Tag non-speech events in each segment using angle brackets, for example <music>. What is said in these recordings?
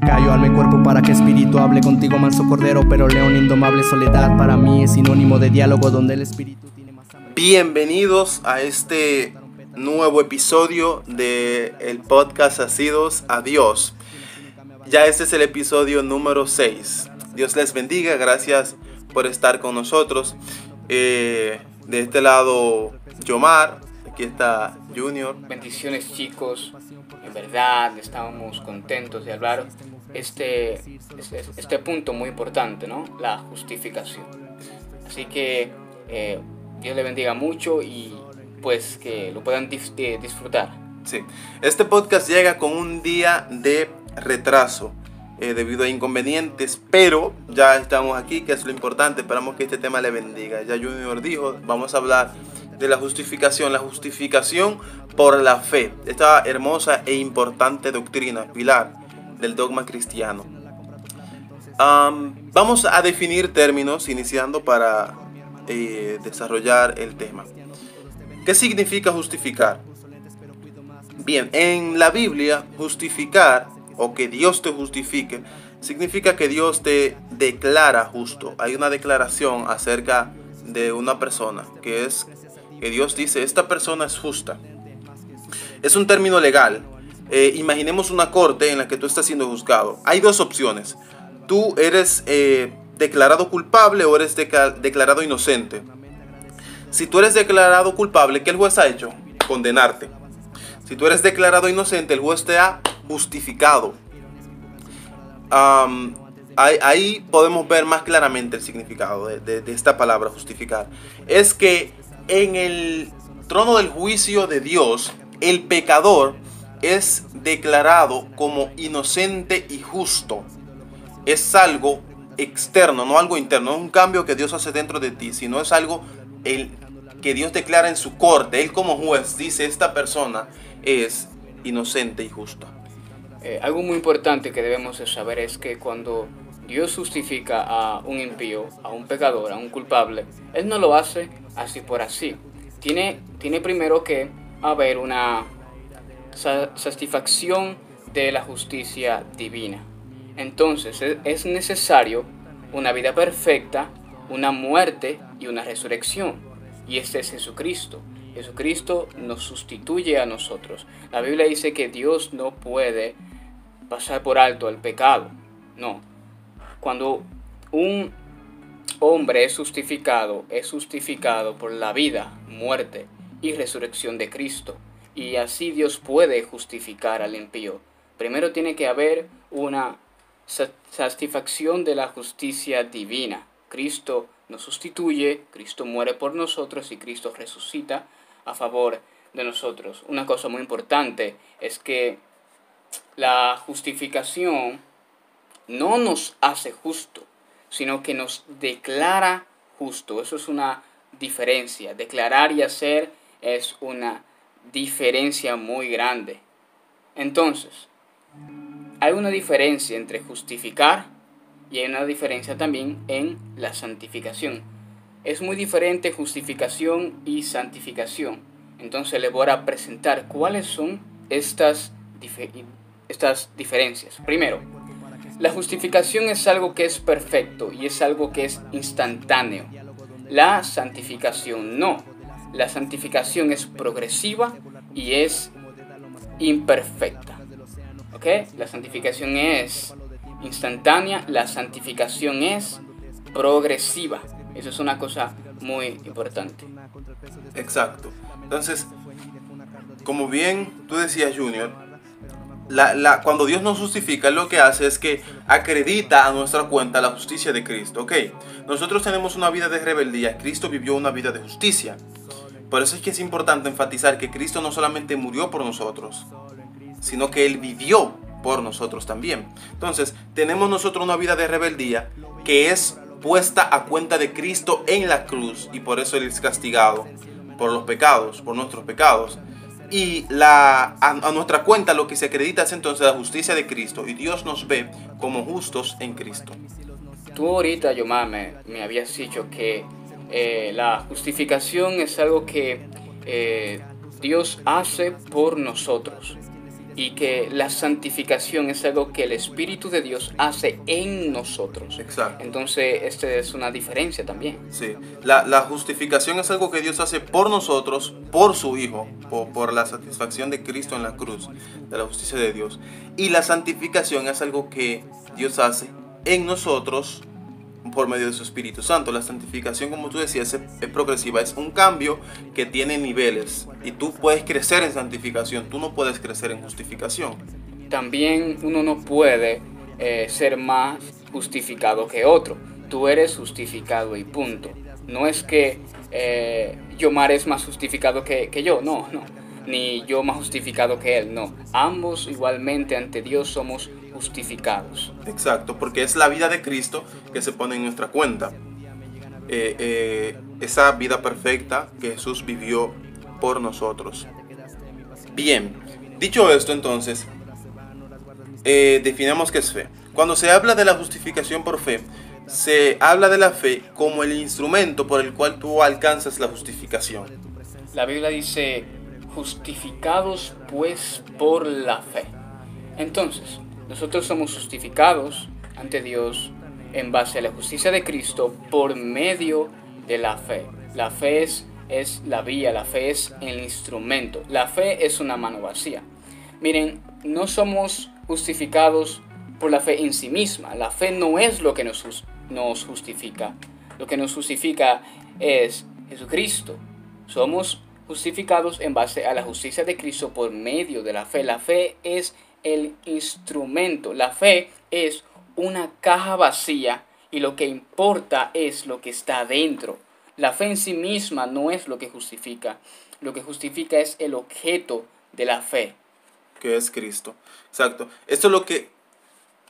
Callo alma y cuerpo para que espíritu hable contigo, manso cordero, pero león indomable. Soledad para mí es sinónimo de diálogo donde el espíritu tiene más Bienvenidos a este nuevo episodio de el podcast Asidos a Dios. Ya este es el episodio número 6. Dios les bendiga, gracias por estar con nosotros. Eh, de este lado, Yomar, aquí está Junior. Bendiciones chicos, en verdad estamos contentos de hablar este, este, este punto muy importante, ¿no? La justificación. Así que eh, Dios le bendiga mucho y pues que lo puedan eh, disfrutar. Sí, este podcast llega con un día de retraso. Eh, debido a inconvenientes, pero ya estamos aquí, que es lo importante, esperamos que este tema le bendiga. Ya Junior dijo, vamos a hablar de la justificación, la justificación por la fe, esta hermosa e importante doctrina, pilar del dogma cristiano. vamos a definir términos iniciando para eh, desarrollar el tema. ¿Qué significa justificar? Bien, en la Biblia, justificar o que Dios te justifique, significa que Dios te declara justo. Hay una declaración acerca de una persona, que es que Dios dice, esta persona es justa. Es un término legal. Eh, imaginemos una corte en la que tú estás siendo juzgado. Hay dos opciones. Tú eres eh, declarado culpable o eres declarado inocente. Si tú eres declarado culpable, ¿qué el juez ha hecho? Condenarte. Si tú eres declarado inocente, el juez te ha justificado. ahí, podemos ver más claramente el significado de, esta palabra justificar. Es que en el trono del juicio de Dios, el pecador es declarado como inocente y justo. Es algo externo, no algo interno. No es un cambio que Dios hace dentro de ti, sino es algo el, que Dios declara en su corte. Él como juez dice, esta persona es inocente y justo. Eh, algo muy importante que debemos saber es que cuando Dios justifica a un impío, a un pecador, a un culpable, Él no lo hace así por así. Tiene, tiene primero que haber una satisfacción de la justicia divina. Entonces es necesario una vida perfecta, una muerte y una resurrección. Y este es Jesucristo. Jesucristo nos sustituye a nosotros. La Biblia dice que Dios no puede pasar por alto el pecado. No. Cuando un hombre es justificado, es justificado por la vida, muerte y resurrección de Cristo. Y así Dios puede justificar al impío. Primero tiene que haber una satisfacción de la justicia divina. Cristo nos sustituye, Cristo muere por nosotros y Cristo resucita a favor de nosotros. Una cosa muy importante es que la justificación no nos hace justo, sino que nos declara justo. Eso es una diferencia. Declarar y hacer es una diferencia muy grande. Entonces, hay una diferencia entre justificar y hay una diferencia también en la santificación. Es muy diferente justificación y santificación. Entonces le voy a presentar cuáles son estas, estas diferencias. Primero, la justificación es algo que es perfecto y es algo que es instantáneo. La santificación no. La santificación es progresiva y es imperfecta. ¿Ok? La santificación es instantánea, la santificación es progresiva. Eso es una cosa muy importante. Exacto. Entonces, como bien tú decías, Junior, la, cuando Dios nos justifica, lo que hace es que acredita a nuestra cuenta la justicia de Cristo. Ok, nosotros tenemos una vida de rebeldía, Cristo vivió una vida de justicia. Por eso es que es importante enfatizar que Cristo no solamente murió por nosotros, sino que Él vivió por nosotros también. Entonces, tenemos nosotros una vida de rebeldía que es puesta a cuenta de Cristo en la cruz y por eso Él es castigado por los pecados, por nuestros pecados. Y la, a, nuestra cuenta lo que se acredita es entonces la justicia de Cristo y Dios nos ve como justos en Cristo. Tú ahorita, Yomar, me, me habías dicho que eh, la justificación es algo que eh, Dios hace por nosotros. y que la santificación es algo que el Espíritu de Dios hace en nosotros. Exacto. Entonces, esta es una diferencia también. Sí, la, la justificación es algo que Dios hace por nosotros, por su Hijo, por, por la satisfacción de Cristo en la cruz, de la justicia de Dios. Y la santificación es algo que Dios hace en nosotros por medio de su Espíritu Santo. La santificación, como tú decías, es, es progresiva, es un cambio que tiene niveles y tú puedes crecer en santificación, tú no puedes crecer en justificación. También uno no puede eh, ser más justificado que otro. Tú eres justificado y punto. No es que eh, Yomar es más justificado que, que yo, no, no. Ni yo más justificado que él, no. Ambos igualmente ante Dios somos justificados. Exacto, porque es la vida de Cristo que se pone en nuestra cuenta. Eh, eh, esa vida perfecta que Jesús vivió por nosotros. Bien, dicho esto entonces, eh, definamos qué es fe. Cuando se habla de la justificación por fe, se habla de la fe como el instrumento por el cual tú alcanzas la justificación. La Biblia dice, justificados pues por la fe. Entonces, nosotros somos justificados ante Dios en base a la justicia de Cristo por medio de la fe. La fe es, la vía, la fe es el instrumento. La fe es una mano vacía. Miren, no somos justificados por la fe en sí misma. La fe no es lo que nos, nos justifica. Lo que nos justifica es Jesucristo. Somos justificados en base a la justicia de Cristo por medio de la fe. La fe es el instrumento. La fe es una caja vacía y lo que importa es lo que está dentro. La fe en sí misma no es lo que justifica. Lo que justifica es el objeto de la fe. que es Cristo. Exacto. Esto es lo que,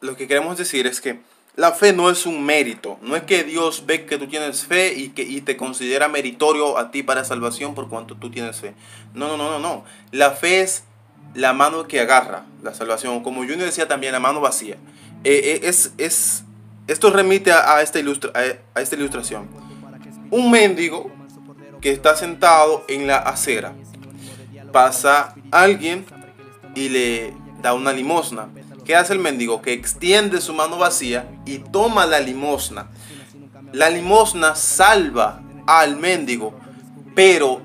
lo que queremos decir es que la fe no es un mérito. No es que Dios ve que tú tienes fe y, que, y te considera meritorio a ti para salvación por cuanto tú tienes fe. No, no, no, no, no. La fe es la mano que agarra la salvación. Como Junior decía también, la mano vacía. Eh, eh, es, es, esto remite a, esta ilustra- a esta ilustración. Un mendigo que está sentado en la acera. Pasa alguien y le da una limosna. ¿Qué hace el mendigo? Que extiende su mano vacía y toma la limosna. La limosna salva al mendigo, pero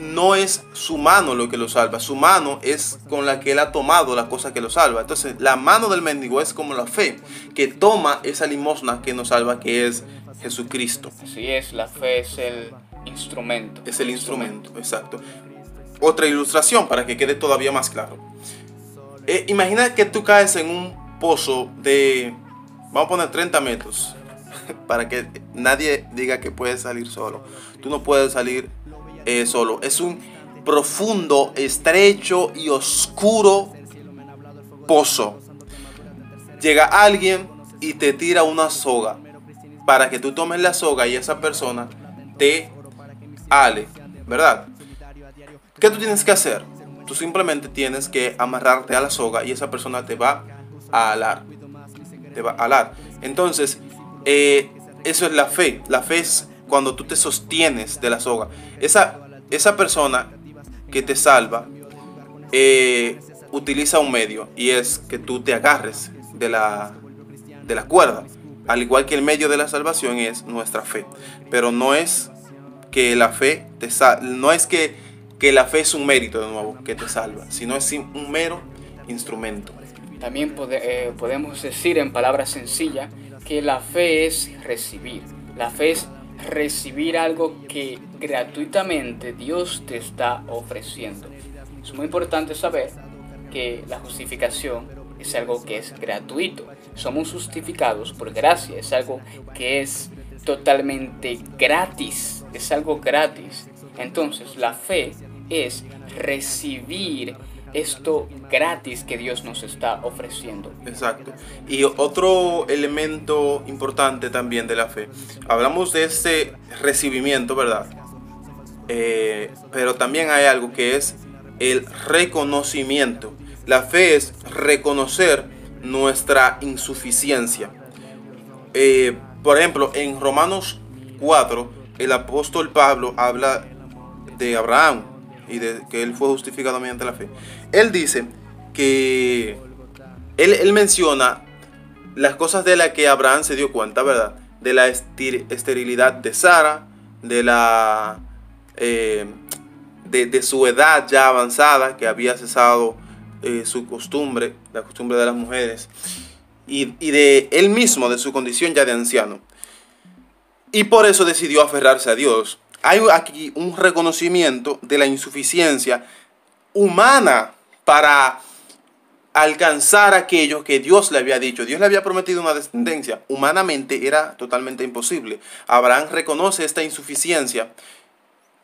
no es su mano lo que lo salva. Su mano es con la que él ha tomado la cosa que lo salva. Entonces, la mano del mendigo es como la fe, que toma esa limosna que nos salva, que es Jesucristo. Así es, la fe es el instrumento. Es el instrumento, exacto. Otra ilustración para que quede todavía más claro. Eh, imagina que tú caes en un pozo de, vamos a poner 30 metros, <laughs> para que nadie diga que puedes salir solo. Tú no puedes salir eh, solo. Es un profundo, estrecho y oscuro pozo. Llega alguien y te tira una soga para que tú tomes la soga y esa persona te ale, ¿verdad? ¿Qué tú tienes que hacer? Tú simplemente tienes que amarrarte a la soga y esa persona te va a alar. Te va a alar. Entonces, eh, eso es la fe. La fe es cuando tú te sostienes de la soga. Esa, esa persona que te salva eh, utiliza un medio y es que tú te agarres de la, de la cuerda. Al igual que el medio de la salvación es nuestra fe. Pero no es que la fe te no es que, que la fe es un mérito de nuevo que te salva, sino es un mero instrumento. También eh, podemos decir en palabras sencillas que la fe es recibir. La fe es recibir algo que gratuitamente Dios te está ofreciendo. Es muy importante saber que la justificación es algo que es gratuito. Somos justificados por gracia, es algo que es totalmente gratis, es algo gratis. Entonces la fe es recibir esto gratis que Dios nos está ofreciendo. Exacto. Y otro elemento importante también de la fe. Hablamos de este recibimiento, ¿verdad? Eh, pero también hay algo que es el reconocimiento. La fe es reconocer nuestra insuficiencia. Eh, por ejemplo, en Romanos 4, el apóstol Pablo habla de Abraham y de que él fue justificado mediante la fe. Él dice que él, él menciona las cosas de las que Abraham se dio cuenta, ¿verdad? De la esterilidad de Sara, de la eh, de, su edad ya avanzada, que había cesado eh, su costumbre, la costumbre de las mujeres, y, y, de él mismo, de su condición ya de anciano. Y por eso decidió aferrarse a Dios. Hay aquí un reconocimiento de la insuficiencia humana para alcanzar aquello que Dios le había dicho. Dios le había prometido una descendencia. Humanamente era totalmente imposible. Abraham reconoce esta insuficiencia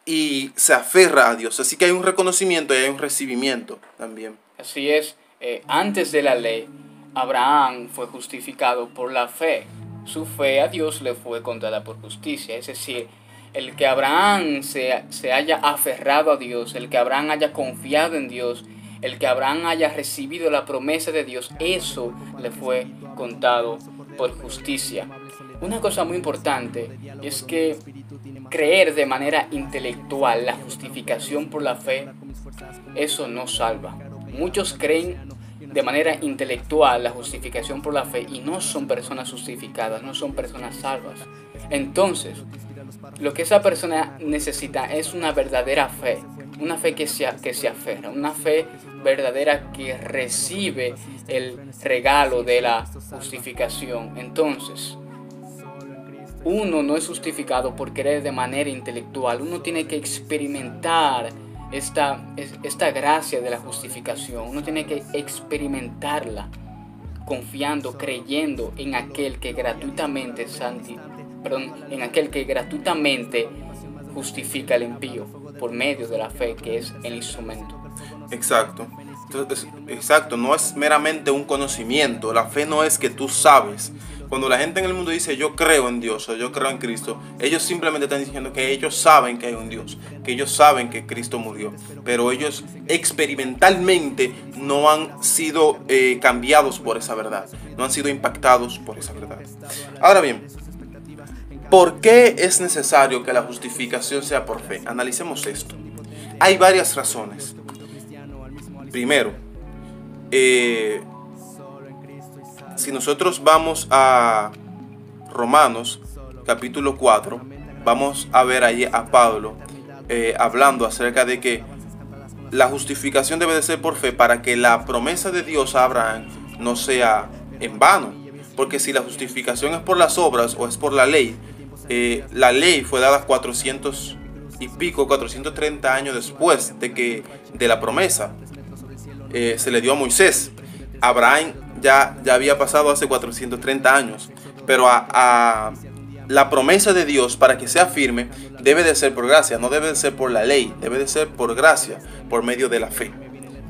y se aferra a Dios. Así que hay un reconocimiento y hay un recibimiento también. Así es. Eh, antes de la ley, Abraham fue justificado por la fe. Su fe a Dios le fue contada por justicia. Es decir, el que Abraham se, se haya aferrado a Dios, el que Abraham haya confiado en Dios, el que Abraham haya recibido la promesa de Dios, eso le fue contado por justicia. Una cosa muy importante es que creer de manera intelectual la justificación por la fe, eso no salva. Muchos creen de manera intelectual la justificación por la fe y no son personas justificadas, no son personas salvas. Entonces, lo que esa persona necesita es una verdadera fe, una fe que se, que se aferra, una fe verdadera que recibe el regalo de la justificación. Entonces, uno no es justificado por creer de manera intelectual, uno tiene que experimentar esta, esta gracia de la justificación, uno tiene que experimentarla confiando, creyendo en aquel que gratuitamente santi, perdón, en aquel que gratuitamente justifica el impío por medio de la fe que es el instrumento. Exacto. exacto, no es meramente un conocimiento. La fe no es que tú sabes. Cuando la gente en el mundo dice yo creo en Dios o yo creo en Cristo, ellos simplemente están diciendo que ellos saben que hay un Dios, que ellos saben que Cristo murió, pero ellos experimentalmente no han sido eh, cambiados por esa verdad, no han sido impactados por esa verdad. Ahora bien, ¿por qué es necesario que la justificación sea por fe? Analicemos esto. Hay varias razones. Primero, eh, si nosotros vamos a Romanos capítulo 4, vamos a ver ahí a Pablo eh, hablando acerca de que la justificación debe de ser por fe para que la promesa de Dios a Abraham no sea en vano. Porque si la justificación es por las obras o es por la ley, eh, la ley fue dada 400 y pico, 430 años después de que de la promesa. Eh, se le dio a Moisés. Abraham ya, ya había pasado hace 430 años, pero a, la promesa de Dios para que sea firme debe de ser por gracia, no debe de ser por la ley, debe de ser por gracia, por medio de la fe.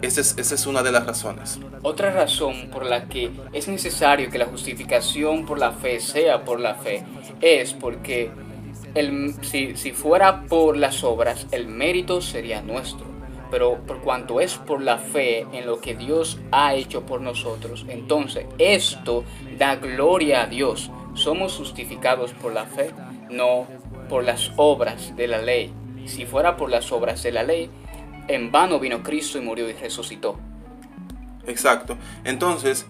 Esa es, esa es una de las razones. Otra razón por la que es necesario que la justificación por la fe sea por la fe es porque el, si, si fuera por las obras, el mérito sería nuestro pero por cuanto es por la fe en lo que Dios ha hecho por nosotros, entonces esto da gloria a Dios. Somos justificados por la fe, no por las obras de la ley. Si fuera por las obras de la ley, en vano vino Cristo y murió y resucitó. Exacto. Entonces,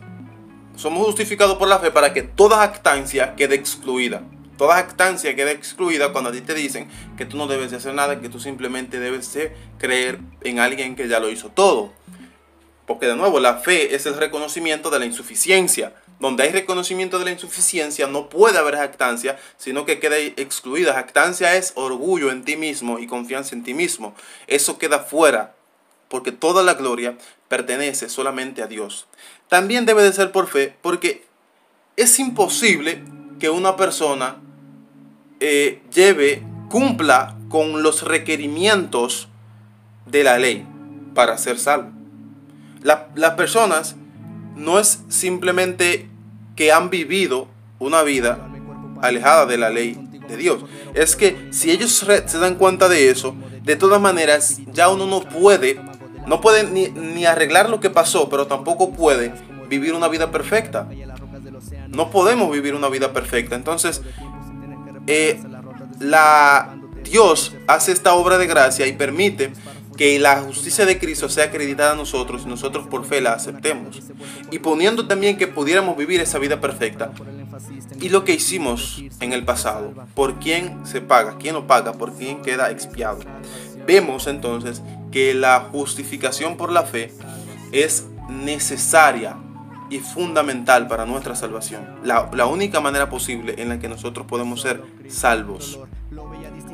somos justificados por la fe para que toda actancia quede excluida. Toda actancia queda excluida cuando a ti te dicen que tú no debes de hacer nada, que tú simplemente debes de creer en alguien que ya lo hizo todo. Porque de nuevo, la fe es el reconocimiento de la insuficiencia. Donde hay reconocimiento de la insuficiencia no puede haber jactancia, sino que queda excluida. Jactancia es orgullo en ti mismo y confianza en ti mismo. Eso queda fuera, porque toda la gloria pertenece solamente a Dios. También debe de ser por fe, porque es imposible que una persona eh, lleve, cumpla con los requerimientos de la ley para ser salvo. las personas no es simplemente que han vivido una vida alejada de la ley de Dios. Es que si ellos se dan cuenta de eso, de todas maneras ya uno no puede, no puede ni, ni arreglar lo que pasó, pero tampoco puede vivir una vida perfecta. No podemos vivir una vida perfecta. Entonces, eh, la, Dios hace esta obra de gracia y permite que la justicia de Cristo sea acreditada a nosotros y nosotros por fe la aceptemos. Y poniendo también que pudiéramos vivir esa vida perfecta. Y lo que hicimos en el pasado, por quién se paga, quién lo paga, por quién queda expiado. Vemos entonces que la justificación por la fe es necesaria y fundamental para nuestra salvación. La, la, única manera posible en la que nosotros podemos ser salvos.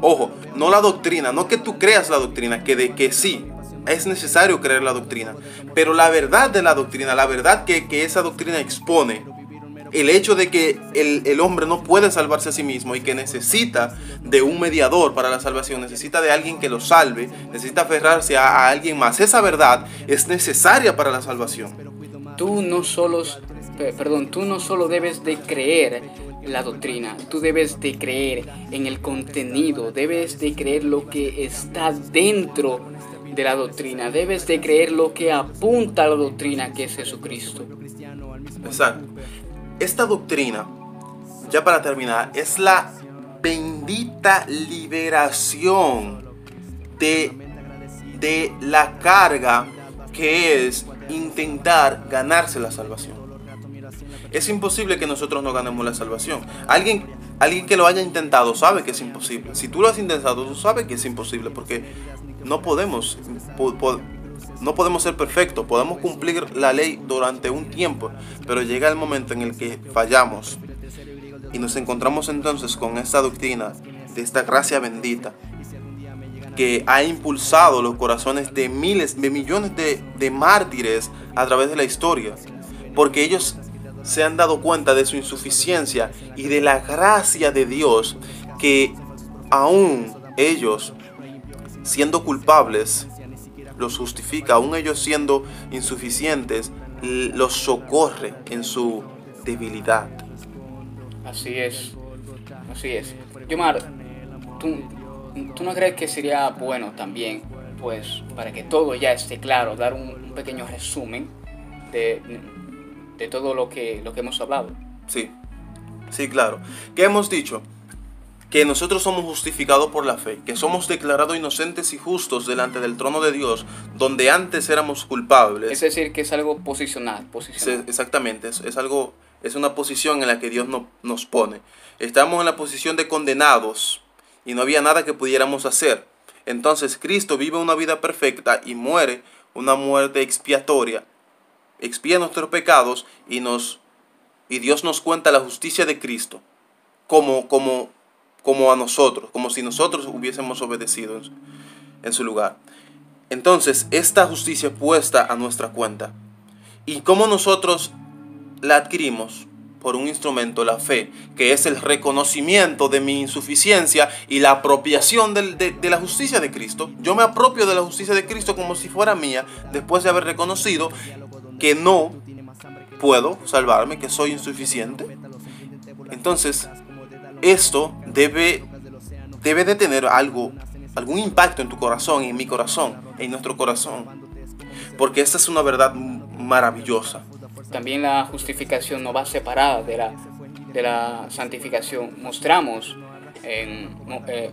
Ojo, no la doctrina, no que tú creas la doctrina, que de que sí, es necesario creer la doctrina, pero la verdad de la doctrina, la verdad que, que esa doctrina expone, el hecho de que el, el, hombre no puede salvarse a sí mismo y que necesita de un mediador para la salvación, necesita de alguien que lo salve, necesita aferrarse a, a alguien más. Esa verdad es necesaria para la salvación. Tú no solo, perdón, tú no solo debes de creer la doctrina, tú debes de creer en el contenido, debes de creer lo que está dentro de la doctrina, debes de creer lo que apunta a la doctrina que es Jesucristo. Exacto. Esta doctrina, ya para terminar, es la bendita liberación de, de la carga que es intentar ganarse la salvación. Es imposible que nosotros no ganemos la salvación. Alguien, alguien que lo haya intentado sabe que es imposible. Si tú lo has intentado, tú sabes que es imposible porque no podemos, po, po, no podemos ser perfectos. Podemos cumplir la ley durante un tiempo, pero llega el momento en el que fallamos y nos encontramos entonces con esta doctrina de esta gracia bendita que ha impulsado los corazones de miles, de millones de, de mártires a través de la historia. Porque ellos se han dado cuenta de su insuficiencia y de la gracia de Dios que aún ellos, siendo culpables, los justifica, aún ellos siendo insuficientes, los socorre en su debilidad. Así es, así es. Yomar, ¿tú, ¿tú no crees que sería bueno también, pues, para que todo ya esté claro, dar un, un pequeño resumen de de todo lo que, lo que hemos hablado. Sí, sí, claro. ¿Qué hemos dicho? Que nosotros somos justificados por la fe, que somos declarados inocentes y justos delante del trono de Dios, donde antes éramos culpables. Es decir, que es algo posicional. posicional. Exactamente, es, es, algo, es una posición en la que Dios no, nos pone. Estamos en la posición de condenados y no había nada que pudiéramos hacer. Entonces Cristo vive una vida perfecta y muere una muerte expiatoria expía nuestros pecados y nos y Dios nos cuenta la justicia de Cristo como como como a nosotros, como si nosotros hubiésemos obedecido en su, lugar. Entonces, esta justicia puesta a nuestra cuenta. ¿Y cómo nosotros la adquirimos? Por un instrumento, la fe, que es el reconocimiento de mi insuficiencia y la apropiación de, de, de, la justicia de Cristo. Yo me apropio de la justicia de Cristo como si fuera mía, después de haber reconocido que no puedo salvarme, que soy insuficiente. Entonces, esto debe, debe de tener algo, algún impacto en tu corazón, en mi corazón, en nuestro corazón. Porque esta es una verdad maravillosa. También la justificación no va separada de la, de la santificación. Mostramos, en, eh,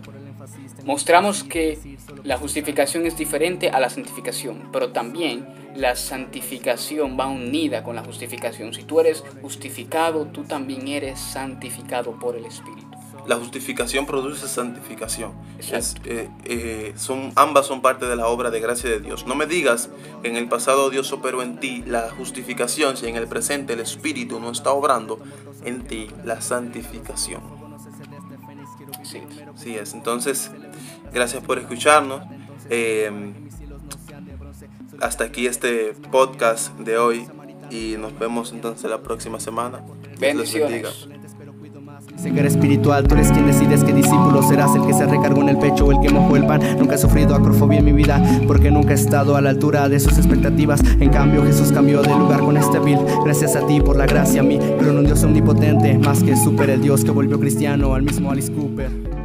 mostramos que la justificación es diferente a la santificación, pero también la santificación va unida con la justificación. Si tú eres justificado, tú también eres santificado por el Espíritu. La justificación produce santificación. Es, eh, eh, son, ambas son parte de la obra de gracia de Dios. No me digas que en el pasado Dios operó en ti la justificación si en el presente el Espíritu no está obrando en ti la santificación. Sí. Sí es. Entonces, gracias por escucharnos. Eh, hasta aquí este podcast de hoy y nos vemos entonces la próxima semana. Bendiciones. Ceguera espiritual, tú eres quien decides qué discípulo serás el que se recargó en el pecho o el que mojó el pan. Nunca he sufrido acrofobia en mi vida porque nunca he estado a la altura de sus expectativas. En cambio, Jesús cambió de lugar con este vil. Gracias a ti por la gracia a mí, pero en un Dios omnipotente, más que super el Dios que volvió cristiano al mismo Alice Cooper.